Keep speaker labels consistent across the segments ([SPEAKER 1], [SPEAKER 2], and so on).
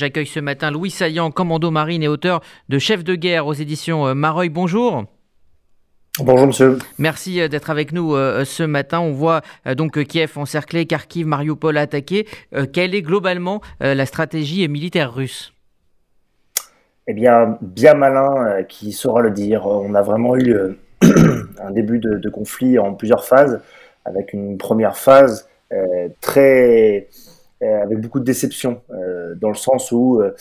[SPEAKER 1] J'accueille ce matin Louis Saillant, commando marine et auteur de Chef de guerre aux éditions euh, Mareuil. Bonjour.
[SPEAKER 2] Bonjour monsieur.
[SPEAKER 1] Merci euh, d'être avec nous euh, ce matin. On voit donc Kiev encerclé, Kharkiv, Mariupol attaqué. Quelle est globalement la stratégie militaire russe?
[SPEAKER 2] Eh bien, bien malin qui saura le dire. On a vraiment eu un début de, de, conflit en plusieurs phases, avec une première phase très avec beaucoup de déception, euh, dans le sens où euh,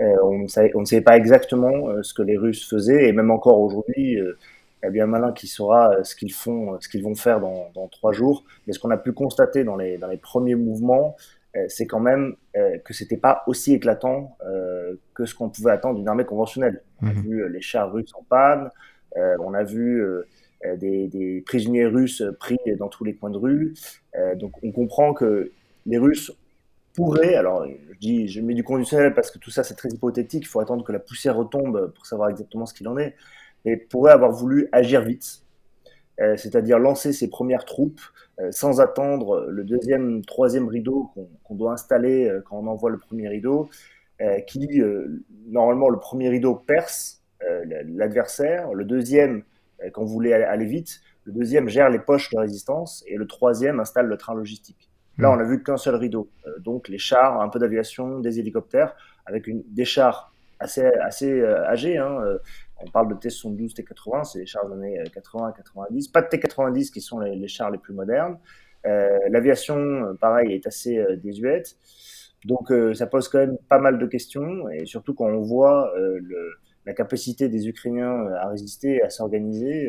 [SPEAKER 2] on ne, savait, on, ne savait, pas exactement ce que les Russes faisaient, et même encore aujourd'hui, il y a bien malin qui saura ce qu'ils font, ce qu'ils vont faire dans, dans, trois jours. Mais ce qu'on a pu constater dans les, dans les premiers mouvements, c'est quand même que c'était pas aussi éclatant que ce qu'on pouvait attendre d'une armée conventionnelle. On a mhm. vu les chars russes en panne, on a vu des, des, prisonniers russes pris dans tous les coins de rue. donc on comprend que les Russes pourrait, alors je dis, je mets du conditionnel parce que tout ça c'est très hypothétique, il faut attendre que la poussière retombe pour savoir exactement ce qu'il en est, mais pourrait avoir voulu agir vite, euh, c'est-à-dire lancer ses premières troupes euh, sans attendre le deuxième, troisième rideau qu'on doit installer euh, quand on envoie le premier rideau, qui normalement le premier rideau perce l'adversaire, le deuxième, quand vous voulez aller vite, le deuxième gère les poches de résistance et le troisième installe le train logistique. Là, on a vu qu'un seul rideau. Euh, donc, les chars, un peu d'aviation, des hélicoptères, avec une, des chars assez, assez euh, âgés. Hein, euh, on parle de T-72, T-80, c'est les chars des années 80 90. Pas de T-90 qui sont les, chars les plus modernes. L'aviation, pareil, est assez désuète. Donc, ça pose quand même pas mal de questions. Et surtout quand on voit le, la capacité des Ukrainiens à résister, à s'organiser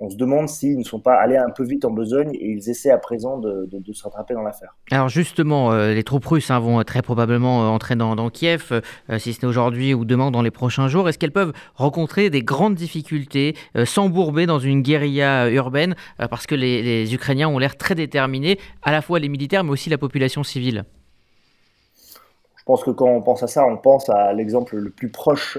[SPEAKER 2] on se demande s'ils ne sont pas allés un peu vite en besogne et ils essaient à présent de, se rattraper dans l'affaire.
[SPEAKER 1] Alors justement, euh, les troupes russes hein, vont très probablement euh, entrer dans, Kiev, euh, si ce n'est aujourd'hui ou demain dans les prochains jours. Est-ce qu'elles peuvent rencontrer des grandes difficultés, s'embourber dans une guérilla urbaine, parce que les, les Ukrainiens ont l'air très déterminés, à la fois les militaires mais aussi la population civile?
[SPEAKER 2] Je pense que quand on pense à ça, on pense à l'exemple le plus proche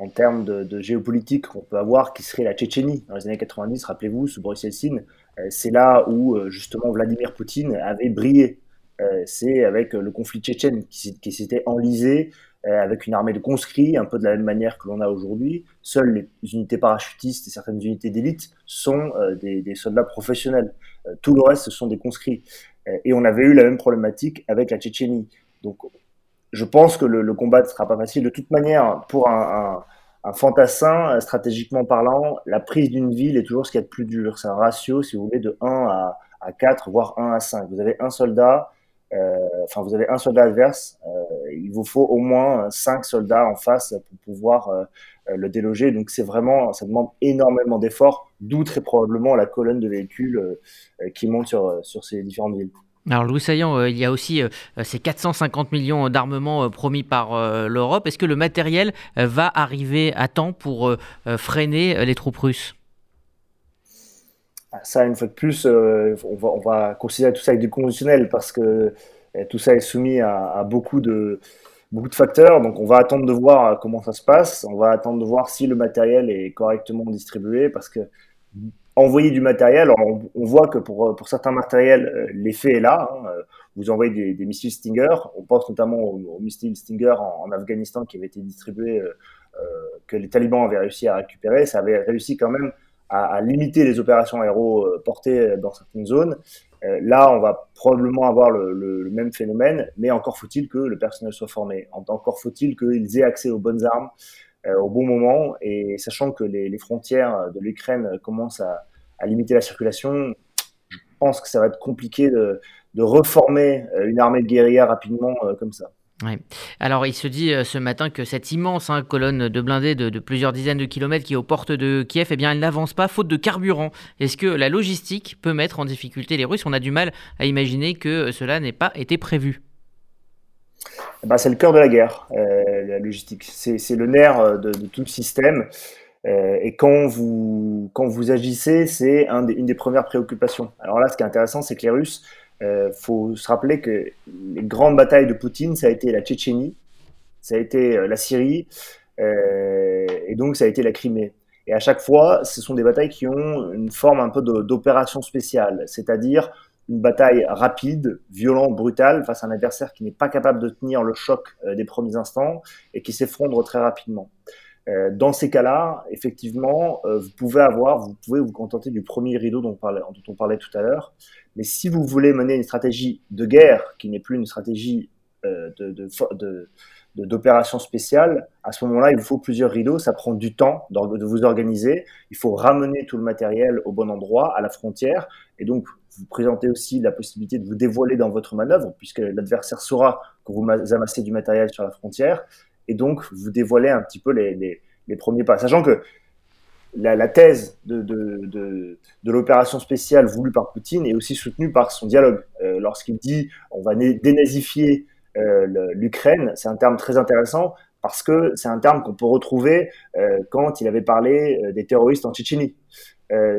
[SPEAKER 2] en termes de, géopolitique qu'on peut avoir, qui serait la Tchétchénie. Dans les années 90, rappelez-vous, sous Boris Yeltsin, euh, c'est là où euh, justement Vladimir Poutine avait brillé. Euh, c'est avec le conflit tchétchène qui, s'était enlisé avec une armée de conscrits, un peu de la même manière que l'on a aujourd'hui. Seules les unités parachutistes et certaines unités d'élite sont des, soldats professionnels. tout le reste, ce sont des conscrits. et on avait eu la même problématique avec la Tchétchénie. Donc je pense que le, combat ne sera pas facile. De toute manière, pour un, fantassin, stratégiquement parlant, la prise d'une ville est toujours ce qu'il y a de plus dur. C'est un ratio, si vous voulez, de 1 à, 4, voire 1 à 5. Vous avez un soldat, euh, enfin, vous avez un soldat adverse, euh, il vous faut au moins 5 soldats en face pour pouvoir euh, le déloger. Donc, c'est vraiment, ça demande énormément d'efforts, d'où très probablement la colonne de véhicules qui monte sur, sur ces différentes villes.
[SPEAKER 1] Alors Louis Saillant, euh, il y a aussi euh, ces 450 millions d'armements euh, promis par l'Europe. Est-ce que le matériel va arriver à temps pour freiner les troupes russes?
[SPEAKER 2] Ah, Ça, une fois de plus, on va, considérer tout ça avec du conditionnel parce que tout ça est soumis à, beaucoup, de, beaucoup de facteurs. Donc on va attendre de voir comment ça se passe. On va attendre de voir si le matériel est correctement distribué parce que envoyer du matériel. on, voit que pour, certains matériels, euh, l'effet est là. Hein. Vous envoyez des, missiles Stinger. On pense notamment aux, missiles Stinger en, Afghanistan qui avaient été distribués, euh, euh, que les talibans avaient réussi à récupérer. Ça avait réussi quand même à, limiter les opérations aéroportées dans certaines zones. là, on va probablement avoir le, même phénomène, mais encore faut-il que le personnel soit formé. Encore faut-il qu'ils aient accès aux bonnes armes. au bon moment et sachant que les frontières de l'Ukraine commencent à, à limiter la circulation. Je pense que ça va être compliqué de, reformer euh, une armée de guérilla rapidement euh, comme ça.
[SPEAKER 1] Alors il se dit euh, ce matin que cette immense hein, colonne de blindés de, plusieurs dizaines de kilomètres qui est aux portes de Kiev, eh bien elle n'avance pas faute de carburant. Est-ce que la logistique peut mettre en difficulté les Russes? On a du mal à imaginer que cela n'ait pas été prévu.
[SPEAKER 2] Ben, c'est le cœur de la guerre, la logistique. C'est le nerf de, de, tout le système. Euh, et quand vous, quand vous agissez, c'est un une des premières préoccupations. Alors là, ce qui est intéressant, c'est que les Russes, euh, faut se rappeler que les grandes batailles de Poutine, ça a été la Tchétchénie, ça a été euh, la Syrie, et donc ça a été la Crimée. Et à chaque fois, ce sont des batailles qui ont une forme un peu d'opération spéciale, c'est-à-dire une bataille rapide, violente, brutale face à un adversaire qui n'est pas capable de tenir le choc des premiers instants et qui s'effondre très rapidement. Dans ces cas-là, effectivement, vous pouvez avoir, vous pouvez vous contenter du premier rideau dont on parlait, tout à l'heure. Mais si vous voulez mener une stratégie de guerre qui n'est plus une stratégie de, de, d'opérations spéciales, à ce moment-là, il vous faut plusieurs rideaux. Ça prend du temps de vous organiser. Il faut ramener tout le matériel au bon endroit, à la frontière. Et donc, vous présentez aussi la possibilité de vous dévoiler dans votre manœuvre, puisque l'adversaire saura que vous amassez du matériel sur la frontière. Et donc, vous dévoilez un petit peu les, premiers pas. Sachant que la, thèse de, l'opération spéciale voulue par Poutine est aussi soutenue par son dialogue. Euh, Lorsqu'il dit on va dénazifier euh, l'Ukraine, c'est un terme très intéressant parce que c'est un terme qu'on peut retrouver euh, quand il avait parlé des terroristes en Tchétchénie.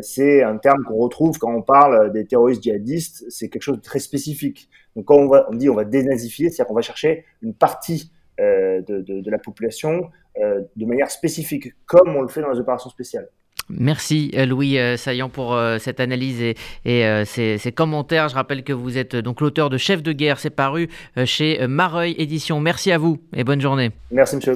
[SPEAKER 2] c'est un terme qu'on retrouve quand on parle des terroristes djihadistes, c'est quelque chose de très spécifique. Donc quand on, va, on dit on va dénazifier, c'est-à-dire qu'on va chercher une partie de, de, de, la population de manière spécifique, comme on le fait dans les opérations spéciales.
[SPEAKER 1] Merci euh, Louis euh, Saillant pour euh, cette analyse et, ces, commentaires. Je rappelle que vous êtes donc l'auteur de Chef de guerre, c'est paru chez Mareuil Édition. Merci à vous et bonne journée.
[SPEAKER 2] Merci monsieur.